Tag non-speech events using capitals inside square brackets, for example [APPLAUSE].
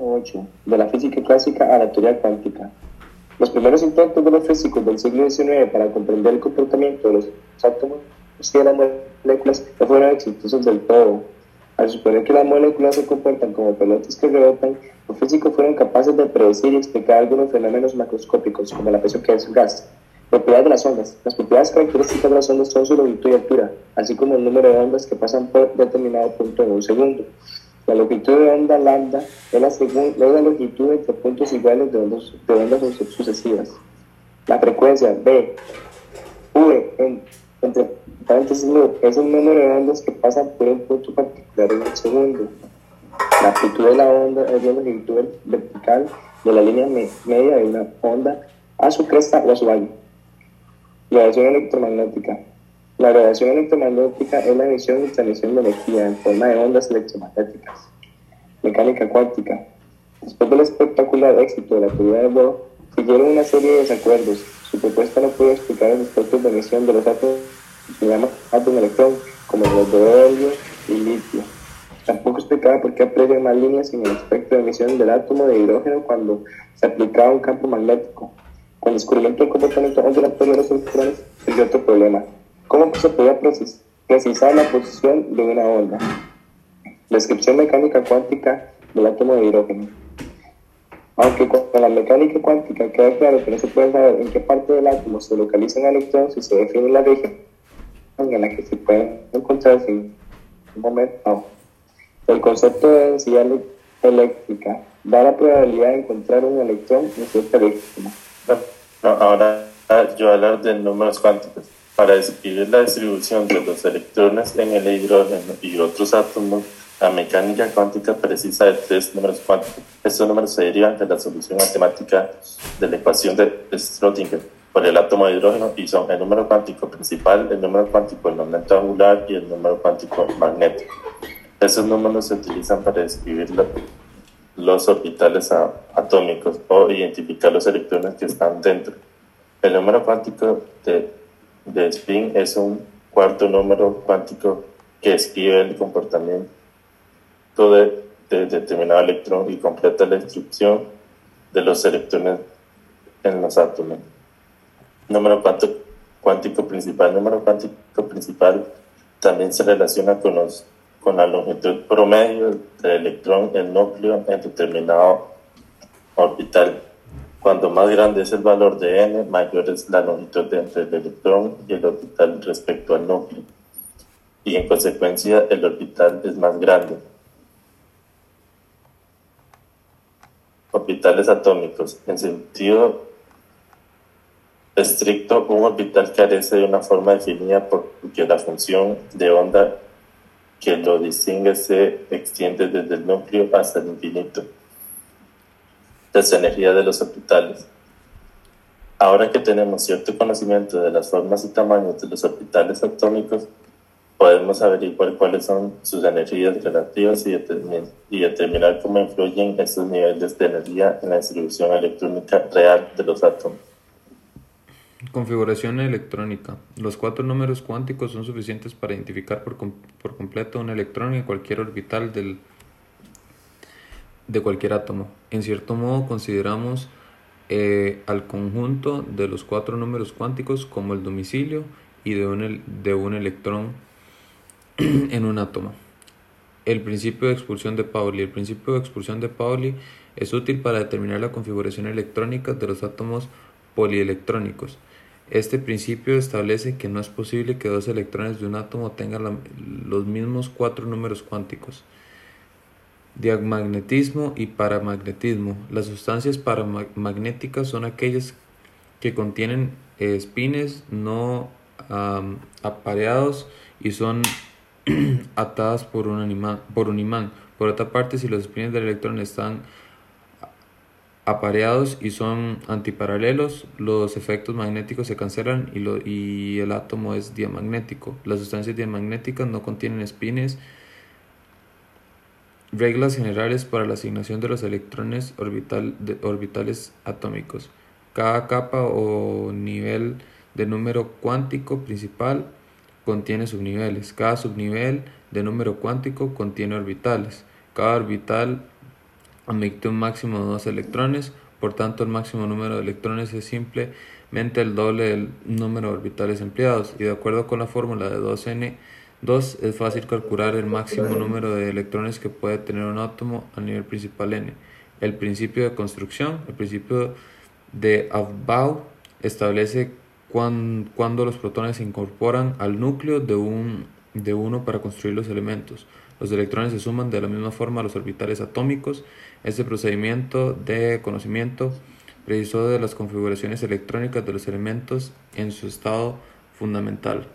8 de la física clásica a la teoría cuántica. Los primeros intentos de los físicos del siglo XIX para comprender el comportamiento de los átomos y de las moléculas no fueron exitosos del todo. Al suponer que las moléculas se comportan como pelotas que rebotan, los físicos fueron capaces de predecir y explicar algunos fenómenos macroscópicos, como la presión que es un gas, propiedades de las ondas. Las propiedades características de las ondas son su longitud y altura, así como el número de ondas que pasan por determinado punto en un segundo. La longitud de onda lambda es la, segunda, la longitud entre puntos iguales de ondas, de ondas sucesivas. La frecuencia B, V, en, entre paréntesis, es el número de ondas que pasan por un punto particular en un segundo. La amplitud de la onda es la longitud vertical de la línea media de una onda a su cresta o a su valle. Radiación electromagnética. La radiación electromagnética es la emisión y transmisión de energía en forma de ondas electromagnéticas. Mecánica cuántica. Después del espectacular éxito de la teoría de Bohr, siguieron una serie de desacuerdos. Su propuesta no pudo explicar los efectos de emisión de los átomos se llama átomo-electrón, como los de helio y litio. Tampoco explicaba por qué aprecian más líneas en el espectro de emisión del átomo de hidrógeno cuando se aplicaba un campo magnético. Con el descubrimiento del comportamiento ondulatorio de los electrones, surgió otro problema. ¿Cómo se podía precisar la posición de una onda? Descripción mecánica cuántica del átomo de hidrógeno. Aunque con la mecánica cuántica queda claro que no se puede saber en qué parte del átomo se localiza un electrón si se define la región en la que se pueden encontrar en un momento. El concepto de densidad eléctrica da la probabilidad de encontrar un electrón en cierta región. ahora yo voy a hablar de números cuánticos. Para describir la distribución de los electrones en el hidrógeno y otros átomos, la mecánica cuántica precisa de tres números cuánticos. Estos números se derivan de la solución matemática de la ecuación de Schrödinger por el átomo de hidrógeno y son el número cuántico principal, el número cuántico el momento angular y el número cuántico magnético. Esos números se utilizan para describir los orbitales atómicos o identificar los electrones que están dentro. El número cuántico de, de spin es un cuarto número cuántico que escribe el comportamiento de, de determinado electrón y completa la instrucción de los electrones en los átomos. Número cuántico principal. número cuántico principal también se relaciona con, los, con la longitud promedio del electrón en núcleo en determinado orbital. Cuando más grande es el valor de n, mayor es la longitud entre el electrón y el orbital respecto al núcleo. Y en consecuencia, el orbital es más grande. Orbitales atómicos. En sentido estricto, un orbital carece de una forma definida porque la función de onda que lo distingue se extiende desde el núcleo hasta el infinito. La energía de los orbitales. Ahora que tenemos cierto conocimiento de las formas y tamaños de los orbitales atómicos, podemos averiguar cuáles son sus energías relativas y, y determinar cómo influyen estos niveles de energía en la distribución electrónica real de los átomos. Configuración electrónica. Los cuatro números cuánticos son suficientes para identificar por, por completo un electrón en cualquier orbital del, de cualquier átomo. En cierto modo consideramos eh, al conjunto de los cuatro números cuánticos como el domicilio y de un, de un electrón [CLEARS THROAT] en un átomo. El principio de expulsión de Pauli. El principio de expulsión de Pauli es útil para determinar la configuración electrónica de los átomos polielectrónicos. Este principio establece que no es posible que dos electrones de un átomo tengan los mismos cuatro números cuánticos. Diamagnetismo y paramagnetismo. Las sustancias paramagnéticas son aquellas que contienen espines no apareados y son [CLEARS THROAT] atadas por un, por un imán. Por otra parte, si los espines del electrón están apareados y son antiparalelos, los efectos magnéticos se cancelan y, lo, y el átomo es diamagnético. Las sustancias diamagnéticas no contienen espines. Reglas generales para la asignación de los electrones orbital, orbitales atómicos. Cada capa o nivel de número cuántico principal contiene subniveles. Cada subnivel de número cuántico contiene orbitales. Cada orbital admite un máximo de dos electrones, por tanto el máximo número de electrones es simplemente el doble del número de orbitales empleados y de acuerdo con la fórmula de 2n 2 es fácil calcular el máximo número de electrones que puede tener un átomo a nivel principal n. El principio de construcción, el principio de Aufbau establece cuando los protones se incorporan al núcleo de, un, de uno para construir los elementos. Los electrones se suman de la misma forma a los orbitales atómicos. Este procedimiento de conocimiento precisó de las configuraciones electrónicas de los elementos en su estado fundamental.